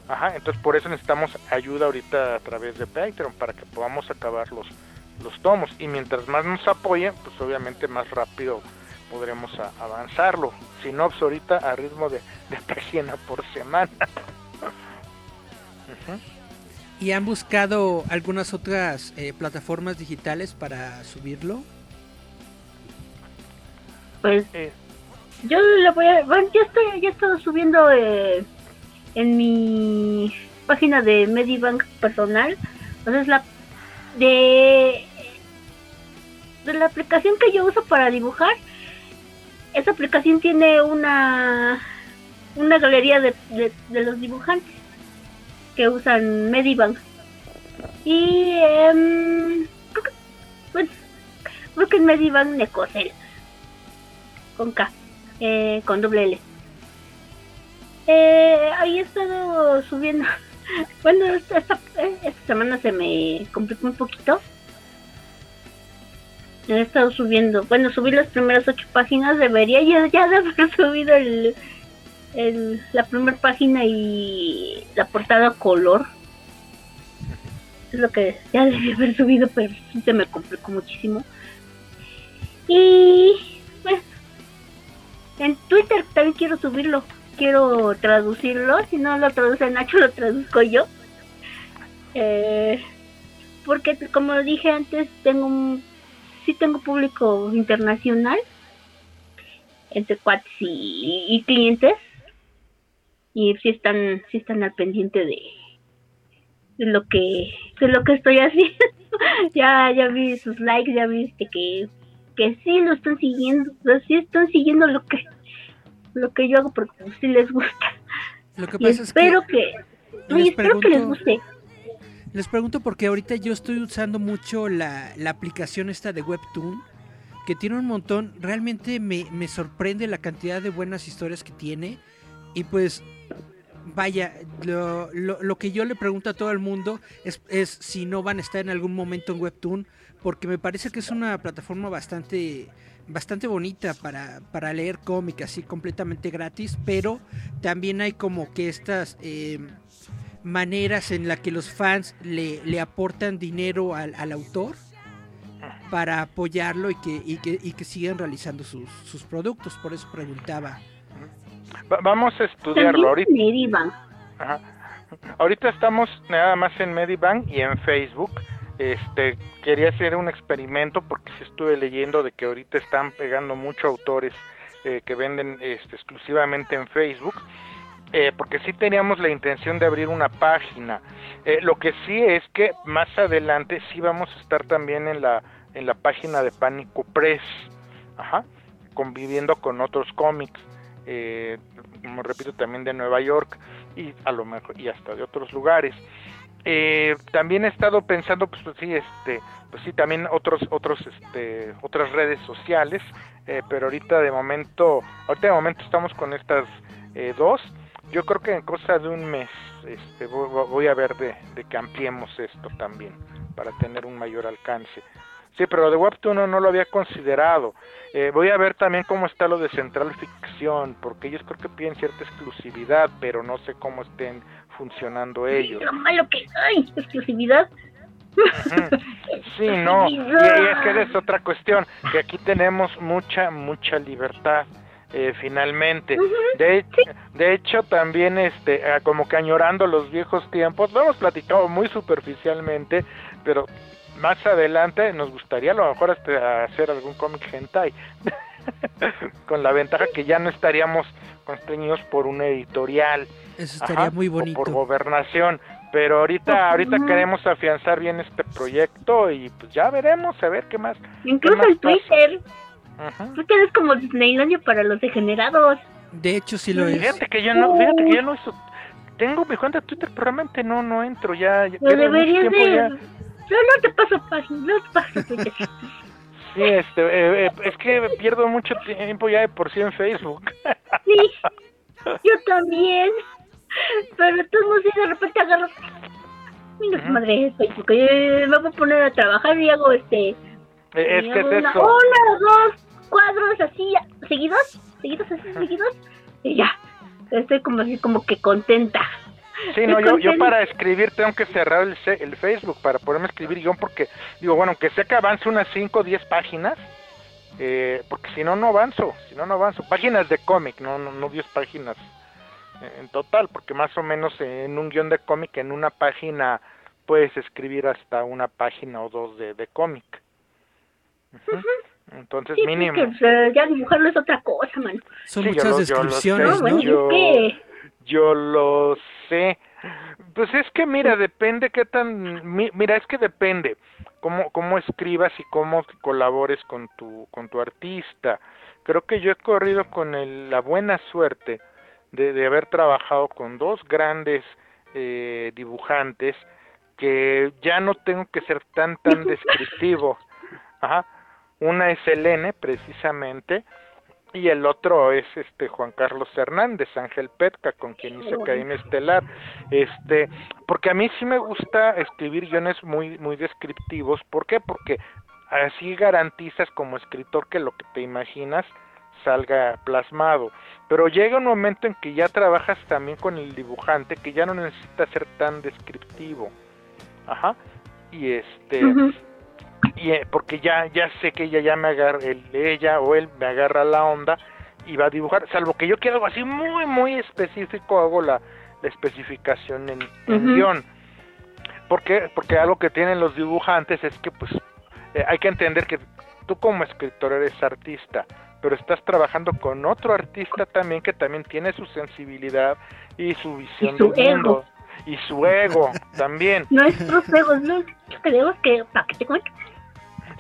Ajá. Entonces por eso necesitamos ayuda ahorita a través de Patreon para que podamos acabar los los tomos y mientras más nos apoyen, pues obviamente más rápido podremos avanzarlo. Si no, pues ahorita a ritmo de, de página por semana. ¿Y han buscado algunas otras eh, plataformas digitales para subirlo? Pues eh. yo lo voy a... Bueno, yo estoy, ya estoy subiendo eh, en mi página de Medibank personal. Entonces la de de la aplicación que yo uso para dibujar, esa aplicación tiene una una galería de, de, los dibujantes que usan Medibank. Y eh, bueno, es Medibank Necocel con K, eh, con doble L. Eh, ahí he estado subiendo. *laughs* Bueno, esta, esta, esta semana se me complicó un poquito he estado subiendo, bueno, subí las primeras ocho páginas, debería ya, ya de haber *laughs* subido el, la primera página y la portada color. Es lo que ya debí *laughs* haber subido, pero se me complicó muchísimo. Y pues, en Twitter también quiero subirlo, quiero traducirlo, si no lo traduce Nacho, lo traduzco yo. Eh, porque como dije antes, tengo un sí tengo público internacional, entre cuates y, clientes, y sí están, sí están al pendiente de, de lo que, de lo que estoy *laughs* haciendo. ya, ya vi sus likes, ya viste que, que sí lo están siguiendo, sí están siguiendo lo que, lo que yo hago porque sí les gusta. Lo que pasa espero que, espero que les guste. Les pregunto porque ahorita yo estoy usando mucho la, aplicación esta de Webtoon, que tiene un montón, realmente me, sorprende la cantidad de buenas historias que tiene. Y pues, vaya, lo, lo, que yo le pregunto a todo el mundo es, es, si no van a estar en algún momento en Webtoon, porque me parece que es una plataforma bastante bastante bonita para, para leer cómics así completamente gratis, pero también hay como que estas... Eh, maneras en las que los fans le, le aportan dinero al, al, autor para apoyarlo y que, y que, y que sigan realizando sus, sus productos. Por eso preguntaba. vamos a estudiarlo ahorita. Ahorita estamos nada más en Medibank y en Facebook. Este, quería hacer un experimento porque estuve leyendo de que ahorita están pegando muchos autores eh, que venden este, exclusivamente en Facebook eh, porque sí teníamos la intención de abrir una página. Eh, lo que sí es que más adelante sí vamos a estar también en la, en la página de Pánico Press, ajá, conviviendo con otros cómics, eh, como repito, también de Nueva York y a lo mejor y hasta de otros lugares. eh, también he estado pensando, pues, pues, sí, este, pues sí, también otros, otros, este, otras redes sociales, eh, pero ahorita de momento, ahorita de momento estamos con estas eh, dos. Yo creo que en cosa de un mes, este, voy, voy a ver de, de que ampliemos esto también para tener un mayor alcance. Sí, pero de Webtoon no, no lo había considerado. Eh, voy a ver también cómo está lo de Central Ficción, porque ellos creo que piden cierta exclusividad, pero no sé cómo estén funcionando ellos. Lo malo que hay, exclusividad. Sí, no, *laughs* y, y es que es otra cuestión, que aquí tenemos mucha, mucha libertad. Eh, finalmente. De, de hecho también este ah, como que añorando los viejos tiempos lo hemos platicado muy superficialmente pero más adelante nos gustaría a lo mejor hasta hacer algún cómic hentai *laughs* con la ventaja que ya no estaríamos constreñidos por una editorial Eso estaría Ajá, muy o bonito. por gobernación. Pero ahorita ahorita queremos afianzar bien este proyecto y pues ya veremos a ver qué más Incluso más el pasa? Ajá. Twitter es como Disneylandia para los degenerados. De hecho, sí lo es. Fíjate que yo no, fíjate que yo no uso, tengo mi cuenta de Twitter, pero realmente no, no entro ya. ya Lo deberías tiempo de... ya. No, no te paso página, no te paso Twitter. *laughs* Sí, este, eh, eh, es que pierdo mucho tiempo ya de por sí en Facebook. *laughs* Sí, yo también. Pero tú no sé, de repente agarro. Mira, Ujú. madre, Facebook. eh, me voy a poner a trabajar y hago este. Es que es una, eso. Una, dos cuadros así, seguidos, seguidos, así, seguidos. Y ya. Estoy como así, como que contenta. Sí, no, yo, yo para escribir tengo que cerrar el, el Facebook para poderme escribir guion porque, digo, bueno, que sea que avance unas 5 o 10 páginas, eh, porque si no, no avanzo, si no, no avanzo. Páginas de cómic, no, no, no 10 páginas eh, en total, porque más o menos en un guion de cómic, en una página, puedes escribir hasta una página o dos de, de cómic. Entonces, Sí, mínimo. porque pues, ya dibujarlo es otra cosa, man. Son Sí, yo muchas lo- yo lo descripciones, No, sé, yo- es que... Yo lo sé. Pues es que mira, depende qué tan mi- mira, es que depende cómo cómo escribas y cómo colabores con tu con tu artista. Creo que yo he corrido con el- la buena suerte de, de haber trabajado con dos grandes eh, dibujantes que ya no tengo que ser tan tan *laughs* descriptivo. Ajá. Una es Elene precisamente y el otro es este Juan Carlos Hernández, Ángel Petka, con quien hice Academia Estelar. Este, porque a mí sí me gusta escribir guiones muy muy descriptivos, ¿por qué? Porque así garantizas como escritor que lo que te imaginas salga plasmado. Pero llega un momento en que ya trabajas también con el dibujante que ya no necesita ser tan descriptivo. Ajá. Y este. Y eh, porque ya ya sé que ella ya me agarra el, ella o él me agarra la onda y va a dibujar salvo que yo quiero algo así muy muy específico hago la, la especificación en, en Ujú. guion porque porque algo que tienen los dibujantes es que pues eh, hay que entender que tú como escritor eres artista pero estás trabajando con otro artista también que también tiene su sensibilidad y su visión su del mundo ego. y su ego también *laughs* Nuestros juegos, no creemos que para que te cuente.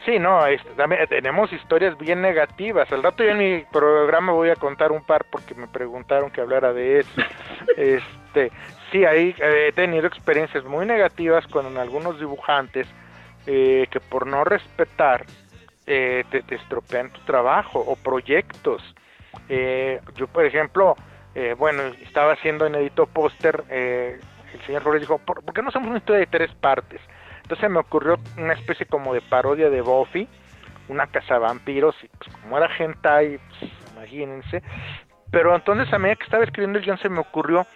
Sí, no, también tenemos historias bien negativas. Al rato yo en mi programa voy a contar un par porque me preguntaron que hablara de eso. *laughs* Este, sí, ahí eh, he tenido experiencias muy negativas con algunos dibujantes eh, que por no respetar eh, te, te estropean tu trabajo o proyectos. Eh, yo, por ejemplo, eh, bueno, estaba haciendo en Edito Póster, eh, el señor Flores dijo, ¿por, por qué no hacemos una historia de tres partes? Entonces me ocurrió una especie como de parodia de Buffy, una casa vampiros, y pues como era hentai, pues, imagínense. Pero entonces a medida que estaba escribiendo el guion se me ocurrió,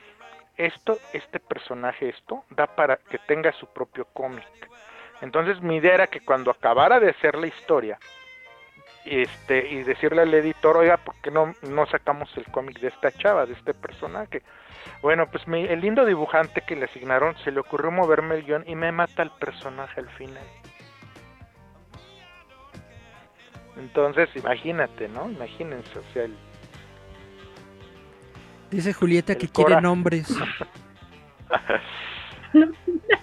esto, este personaje, esto, da para que tenga su propio cómic. Entonces mi idea era que cuando acabara de hacer la historia, este, y decirle al editor, oiga, ¿por qué no, no sacamos el cómic de esta chava, de este personaje? Bueno, pues mi, el lindo dibujante que le asignaron se le ocurrió moverme el guion y me mata el personaje al final. Entonces, imagínate, ¿no? Imagínense, o sea, el, Dice Julieta El que quiere Cora. nombres.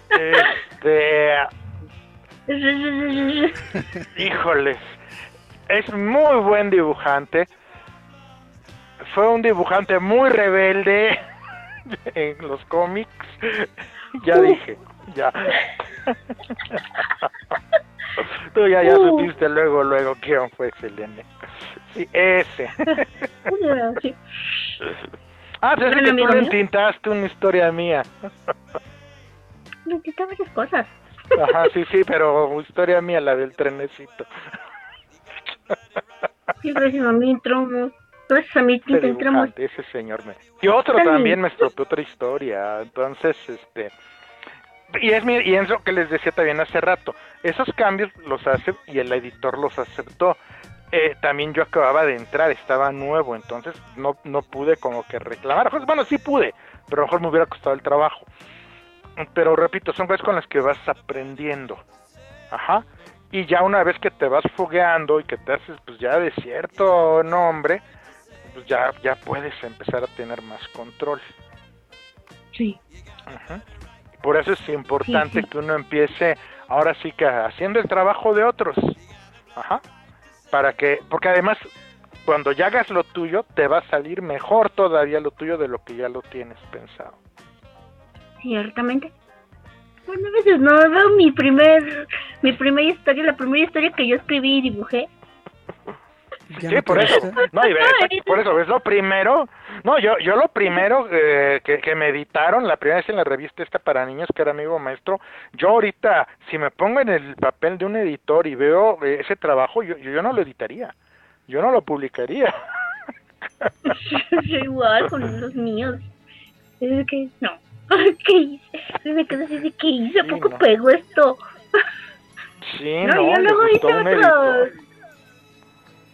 este, *laughs* híjoles, es muy buen dibujante. Fue un dibujante muy rebelde *laughs* en los cómics. *laughs* ya dije, ya. *laughs* Tú ya, ya Uh. supiste luego, luego quién fue Selene. Sí, ese. Sí. ah, pues es ¿Un que tú le entintaste una historia mía. Necesita varias cosas. Ajá, sí, sí, pero historia mía, la del trenecito. Sí, gracias a mí Gracias a mí dibujante, ese señor me... Y otro también me estropeó otra historia, entonces, este... Y es, mi, y es lo que les decía también hace rato, esos cambios los hace y el editor los aceptó. Eh, también yo acababa de entrar, estaba nuevo, entonces no, no pude como que reclamar. Pues, bueno, sí pude, pero a lo mejor me hubiera costado el trabajo. Pero repito, son cosas con las que vas aprendiendo. Ajá. Y ya una vez que te vas fogueando y que te haces pues ya de cierto nombre, pues ya, ya puedes empezar a tener más control. Sí. Ajá. Por eso es importante Sí, sí. que uno empiece ahora sí que haciendo el trabajo de otros. Ajá. Para que, porque además cuando ya hagas lo tuyo, te va a salir mejor todavía lo tuyo de lo que ya lo tienes pensado. Ciertamente. Bueno, a veces no veo mi primer, mi primera historia, la primera historia que yo escribí y dibujé. ¿Ya Sí, no por eso. No, y exacto, por eso es lo primero. No, yo yo lo primero eh, que, que me editaron, la primera vez en la revista esta para niños que era amigo maestro, yo ahorita, si me pongo en el papel de un editor y veo eh, ese trabajo, yo, yo no lo editaría. Yo no lo publicaría. Yo igual con los míos. Es que, no. *laughs* ¿Qué hice? Me quedé así de, ¿qué hice? ¿A Sí, poco no. pego esto? Sí, No, no, yo le luego gustó hice un otro. editor.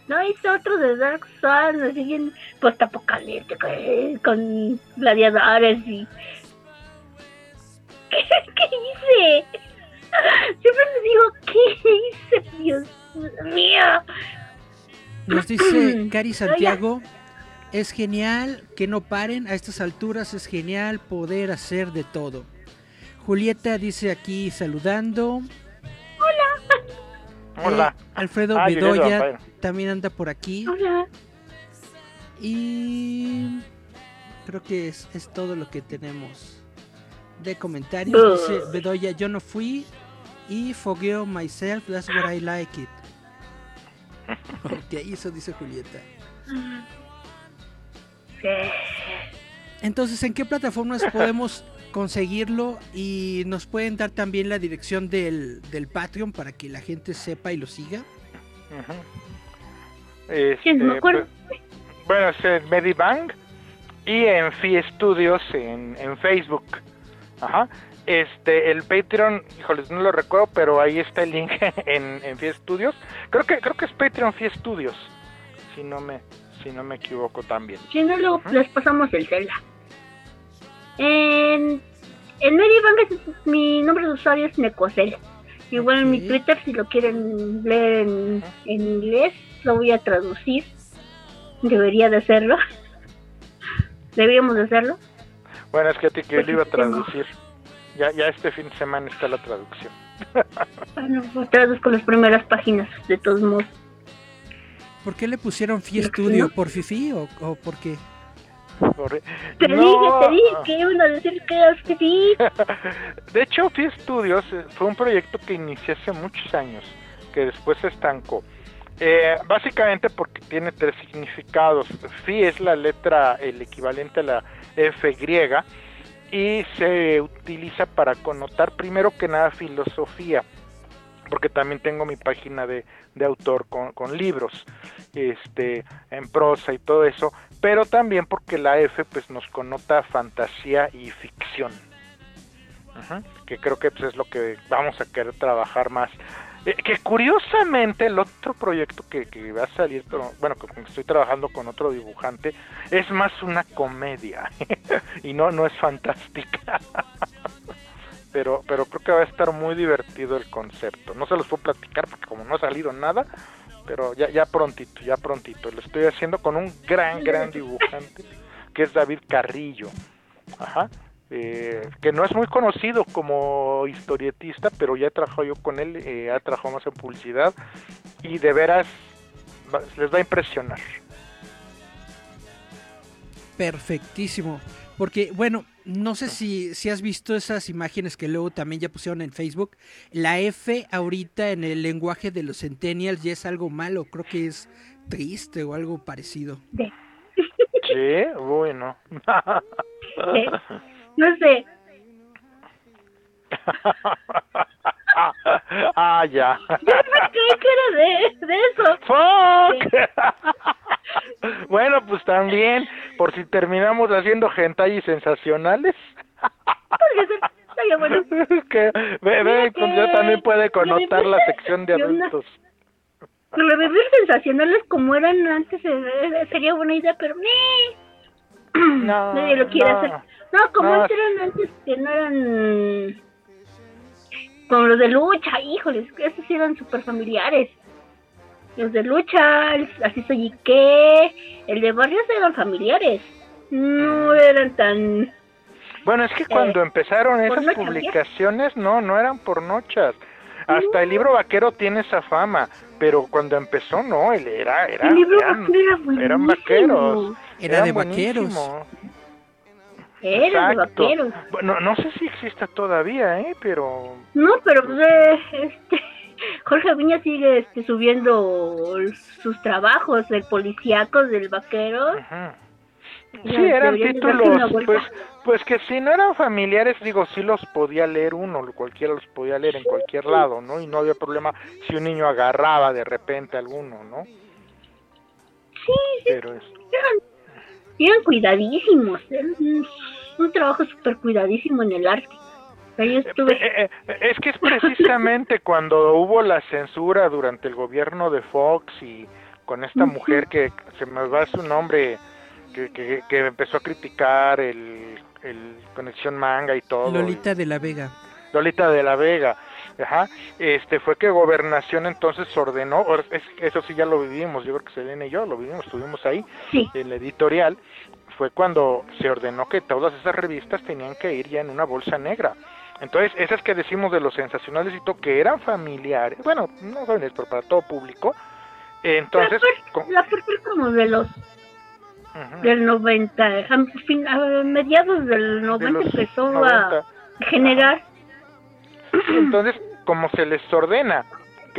No, hice otro de Dark Souls, así bien postapocalíptico, eh, con gladiadores y... *laughs* ¿Qué, qué hice? Siempre me digo, ¿qué hice? Dios mío. Nos dice *clears throat* Cari. Santiago, es genial que no paren, a estas alturas es genial poder hacer de todo. Julieta dice aquí saludando. Hola. Eh, Alfredo Ah, Bedoya también anda por aquí. Hola. Y creo que es, es todo lo que tenemos de comentarios. Dice Bedoya, yo no fui y fogueo myself, that's what I like it. *laughs* Ok, eso dice Julieta. Sí. Entonces, ¿en qué plataformas podemos conseguirlo? Y nos pueden dar también la dirección del, del Patreon para que la gente sepa y lo siga. Este, Sí, me acuerdo. pues, bueno, es en Medibang y en Fi Studios en, en Facebook. Ajá. Este, el Patreon, híjoles, no lo recuerdo, pero ahí está el link *laughs* en, en Fi Studios. Creo que creo que es Patreon Fi Studios, si no me si no me equivoco también. Si no, luego les pasamos el Zelda. En, en Medibank es- mi nombre de usuario es Necocel. Igual en mi. Twitter, si lo quieren leer en, en inglés, lo voy a traducir. Debería de hacerlo. *laughs* Deberíamos de hacerlo. Bueno, es que a ti que yo lo iba a traducir. Ya, ya este fin de semana está la traducción. *laughs* Bueno, pues traduzco las primeras páginas, de todos modos. ¿Por qué le pusieron Fi Creo que Studio? no. ¿Por Fifi o, o por qué? Corre- Te No, dije, te dije que iban a decir que sí. *laughs* De hecho, Fi Studios eh, fue un proyecto que inicié hace muchos años, que después se estancó. Eh, básicamente porque tiene tres significados. Fi es la letra, el equivalente a la F griega, y se utiliza para connotar primero que nada filosofía, porque también tengo mi página de, de autor con, con libros, este, en prosa y todo eso, pero también porque la F pues nos connota fantasía y ficción. Que creo que pues, es lo que vamos a querer trabajar más. Eh, que curiosamente el otro proyecto que, que va a salir, pero, bueno, que que estoy trabajando con otro dibujante, es más una comedia *laughs* y no, no es fantástica. *laughs* pero, pero creo que va a estar muy divertido el concepto. No se los puedo platicar porque como no ha salido nada, pero ya, ya prontito, ya prontito. Lo estoy haciendo con un gran, gran dibujante que es David Carrillo. Ajá. Eh, que no es muy conocido como historietista, pero ya he trabajado yo con él, eh, ha trabajado más en publicidad y de veras les va a impresionar. Perfectísimo. Porque, bueno, no sé si, si has visto esas imágenes que luego también ya pusieron en Facebook. La F ahorita en el lenguaje de los centennials ya es algo malo. Creo que es triste o algo parecido. *laughs* Sí, bueno. Eh, No sé, *laughs* ah, ya. yo no creí que era de, de eso. Fuck. *laughs* *laughs* bueno, pues también, por si terminamos haciendo hentai sensacionales. Bueno, que ve, ve, pues ya también puede connotar la sección de adultos. revivir sensacionales como eran antes eh, eh, sería buena idea, pero. *clears throat* No, nadie lo quiere no. hacer. No, como No. antes eran antes que no eran como los de lucha, híjoles, esos eran super familiares. Los de lucha, así soy y qué, el de barrios eran familiares. No eran tan Bueno, es que cuando empezaron esas publicaciones, no, no eran por nochas. Hasta el libro vaquero tiene esa fama, pero cuando empezó, no, él era, era, El libro eran, vaquero era eran vaqueros. Era eran de vaqueros. Era de vaqueros. Bueno, no sé si exista todavía, ¿eh? Pero... No, pero pues, eh, este, Jorge Viña sigue este, subiendo sus trabajos del policíacos, del vaquero. Sí, eran títulos, pues, pues que si no eran familiares, digo, sí los podía leer uno, cualquiera los podía leer en cualquier lado, ¿no? Y no había problema si un niño agarraba de repente alguno, ¿no? Sí, sí, Pero es... eran, eran cuidadísimos. Eran un, un trabajo súper cuidadísimo en el arte. Sea, yo estuve... Eh, eh, es que es precisamente *laughs* cuando hubo la censura durante el gobierno de Fox y con esta mujer que se me va su nombre, que, que, que empezó a criticar el, el Conexión Manga y todo. Lolita de la Vega. Lolita de la Vega. Ajá, este fue que Gobernación entonces ordenó, or- es- eso sí ya lo vivimos, yo creo que Selena y yo lo vivimos, estuvimos ahí Sí, en la editorial, fue cuando se ordenó que todas esas revistas tenían que ir ya en una bolsa negra. Entonces, esas que decimos de los sensacionales y todo, que eran familiares, bueno, no familiares, pero para todo público, entonces, con- la parte como de los del 90, a, fin- a mediados del de 90 los empezó 90. a generar. Entonces, como se les ordena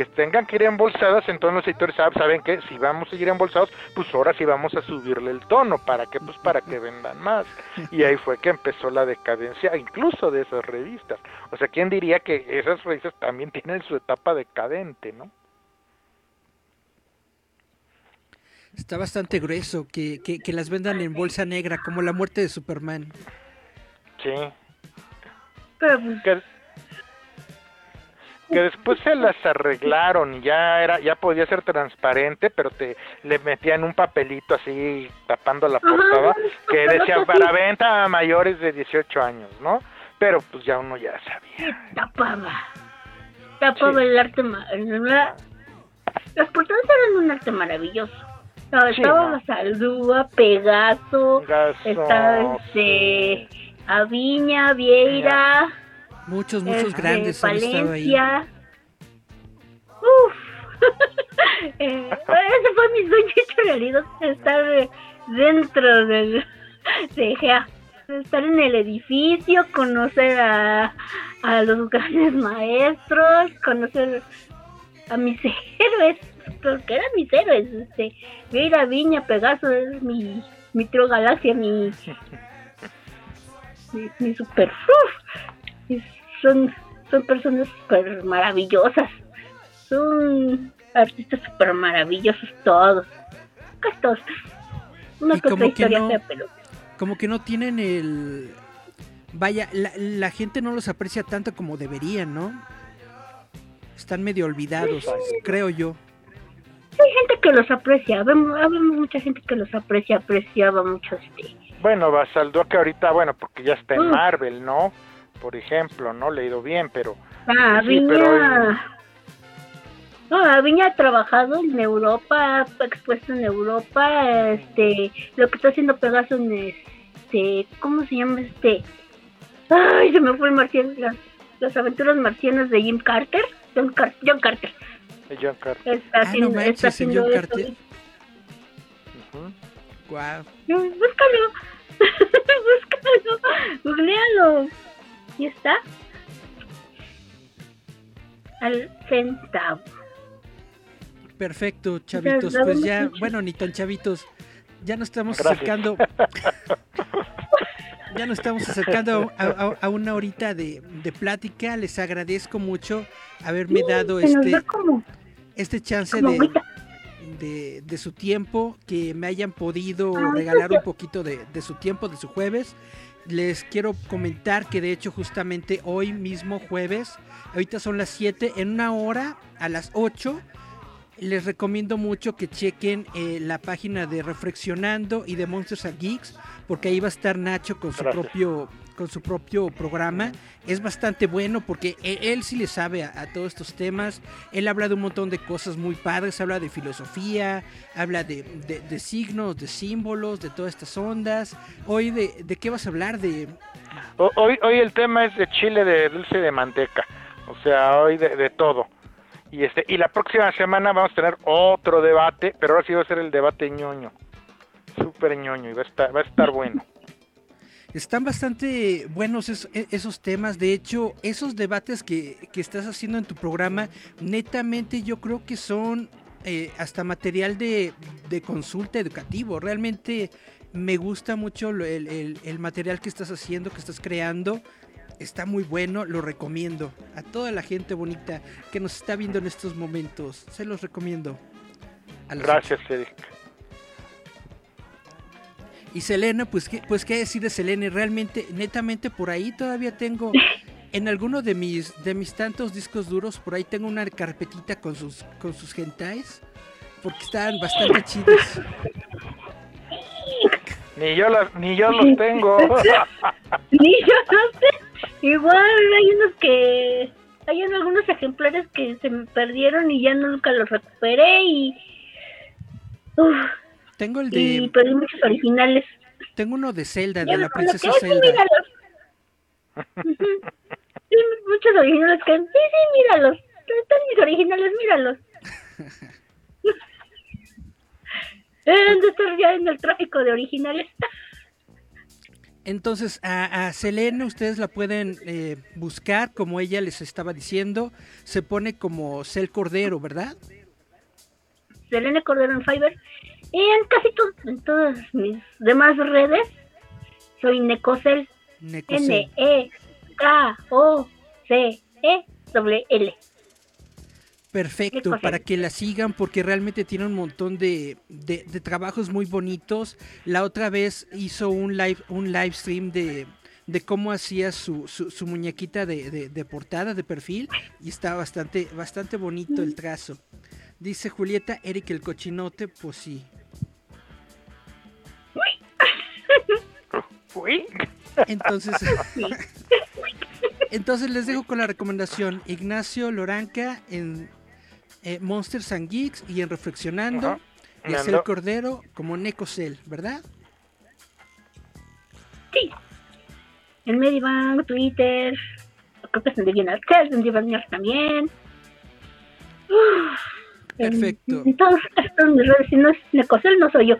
que tengan que ir embolsadas, entonces los editores sab- saben que si vamos a ir embolsados, pues ahora sí vamos a subirle el tono, ¿para qué? Pues para que vendan más. Y ahí fue que empezó la decadencia, incluso de esas revistas. O sea, ¿quién diría que esas revistas también tienen su etapa decadente, no? Está bastante grueso que, que, que las vendan en bolsa negra, como la muerte de Superman. Sí. Pero pues, Que, *laughs* después se las arreglaron y ya era ya podía ser transparente, pero te le metían un papelito así tapando la portada que decía para venta a mayores de 18 años, ¿no? Pero pues ya uno ya sabía. tapaba. Tapaba Sí. el arte. la- Las portadas eran un arte maravilloso. No, Sí, estaba no. Pegaso, Gaso, estaba este, Aviña, Vieira, Muchos, muchos este, grandes han estado ahí. Uf. *laughs* Eh, ese fue mi sueño hecho realidad, estar dentro del de GEA. Estar en el edificio, conocer a, a los grandes maestros, conocer a mis *laughs* héroes, porque eran mis héroes. Este, Vieira, Viña, Pegaso, es mi, mi trio galaxia, mi, *laughs* mi, mi super. uf, son, son personas super maravillosas. Son artistas super maravillosos todos. Casi todos. Una como que no- fea, pero. Como que no tienen el... Vaya, la, la gente no los aprecia tanto como deberían, ¿no? Están medio olvidados, creo yo. Hay gente que los aprecia. Vemos, vemos mucha gente que los aprecia, apreciaba mucho este. Bueno, Basaldúa que ahorita, bueno, porque ya está en Mm. Marvel, ¿no? Por ejemplo, no le ha ido bien, pero Ah, Sí, Viña. pero- No, Viña ha trabajado en Europa, ha expuesto en Europa, este, lo que está haciendo Pegaso en este, ¿cómo se llama este? Ay, se me fue el marciano, las, las aventuras marcianas de Jim Carter, John, Car- John Carter. eh, John Carter. Está Ah, no haciendo, manches, está en haciendo John eso. Carter. Guau. No, Búscalo. *laughs* Búscalo, googlealo. ¿Y está? Al centavo. Perfecto, chavitos. Pues ya, bueno, ni tan chavitos. Ya nos estamos Gracias. acercando. *laughs* Ya nos estamos acercando a, a- a una horita de, de plática. Les agradezco mucho haberme dado este, como, este chance como de, agüita. de, de su tiempo, que me hayan podido Ah, regalar un poquito de, de su tiempo, de su jueves. Les quiero comentar que de hecho justamente hoy mismo jueves, ahorita son las 7, en una hora a las 8, les recomiendo mucho que chequen eh, la página de Reflexionando y de Monsters and Geeks, porque ahí va a estar Nacho con su Gracias. propio con su propio programa. Es bastante bueno porque él, él sí le sabe a, todos estos temas. Él habla de un montón de cosas muy padres, habla de filosofía, habla de, de- signos, de símbolos, de todas estas ondas. Hoy, de, ¿de qué vas a hablar? De, Hoy, hoy el tema es de chile de dulce de manteca, o sea, hoy de, de todo. Y este y la próxima semana vamos a tener otro debate, pero ahora sí va a ser el debate ñoño. Súper ñoño y va a estar, va a estar bueno. Están bastante buenos e- esos temas. De hecho, esos debates que, que estás haciendo en tu programa, netamente yo creo que son eh, hasta material de, de consulta educativo. Realmente me gusta mucho el, el- material que estás haciendo, que estás creando. Está muy bueno, lo recomiendo. A toda la gente bonita que nos está viendo en estos momentos, se los recomiendo. Gracias, Eric. Y Selena, pues qué, pues qué decir de Selena, realmente, netamente por ahí todavía tengo, en alguno de mis, de mis tantos discos duros, por ahí tengo una carpetita con sus, con sus hentais, porque estaban bastante chidos. Ni yo las, *laughs* ni yo los tengo. Ni yo no sé. Igual hay unos que. Hay algunos ejemplares que se me perdieron y ya nunca los recuperé y. Uf, Tengo el y de, perdí muchos originales. tengo uno de Zelda, de la princesa que, "Ay, sí, Zelda. míralos". *laughs* Sí, muchos originales que. Sí, sí, míralos. Están mis originales, míralos. Deben *laughs* de estar ya en el tráfico de originales. Entonces, a, a Selena ustedes la pueden eh, buscar, como ella les estaba diciendo, se pone como Cel Cordero, ¿verdad? Selene Cordero en Fiverr. Y en casi en todas mis demás redes soy Necocel. Necocel. N-E-K-O-C-E-W-L. Perfecto, Necocel. para que la sigan porque realmente tiene un montón de, de- de trabajos muy bonitos. La otra vez hizo un live, un live stream de, de cómo hacía su, su, su muñequita de, de- de portada, de perfil, y está bastante, bastante bonito el trazo. Dice Julieta, Eric el cochinote, pues sí. Entonces, *laughs* *laughs* entonces les dejo con la recomendación. Ignacio Loranca en eh, Monsters and Geeks y en Reflexionando. Y ando- Cordero como Necocel, ¿verdad? Sí. En Medibank, Twitter. Creo que es en DeviantArt, en DeviantArt también. Uf. En- Perfecto. En, todas estas mis redes, si no es Necocel, no soy yo.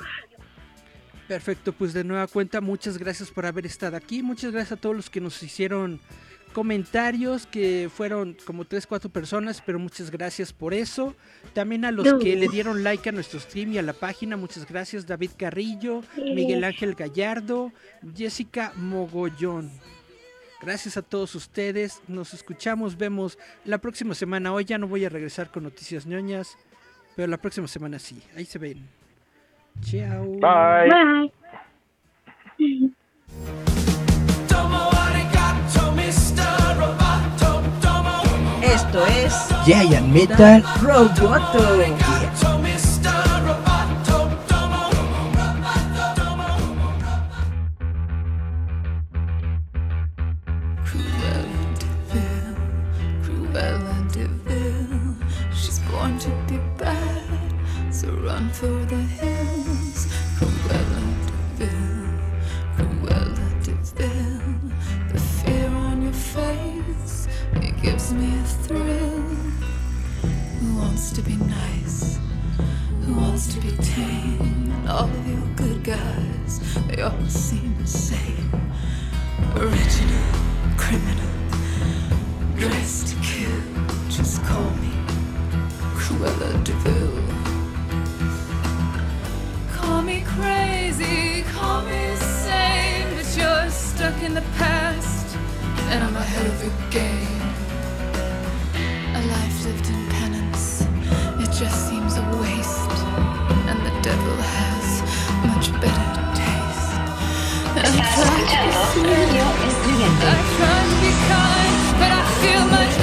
Perfecto, pues de nueva cuenta, muchas gracias por haber estado aquí. Muchas gracias a todos los que nos hicieron comentarios, que fueron como 3, 4 personas, pero muchas gracias por eso. También a los No. que le dieron like a nuestro stream y a la página, muchas gracias. David Carrillo, Sí. Miguel Ángel Gallardo, Jessica Mogollón. Gracias a todos ustedes. Nos escuchamos, vemos la próxima semana. Hoy ya no voy a regresar con noticias ñoñas, pero la próxima semana sí. Ahí se ven. Chao. bye. Bye. Esto es Giant Metal Roboto. To be nice? Who wants to be tame. And all of your good guys, they all seem the same. Original, criminal, dressed to kill. Just call me Cruella de Vil. Call me crazy, call me sane, but you're stuck in the past, and I'm ahead of your game. I try to be kind, but I feel much.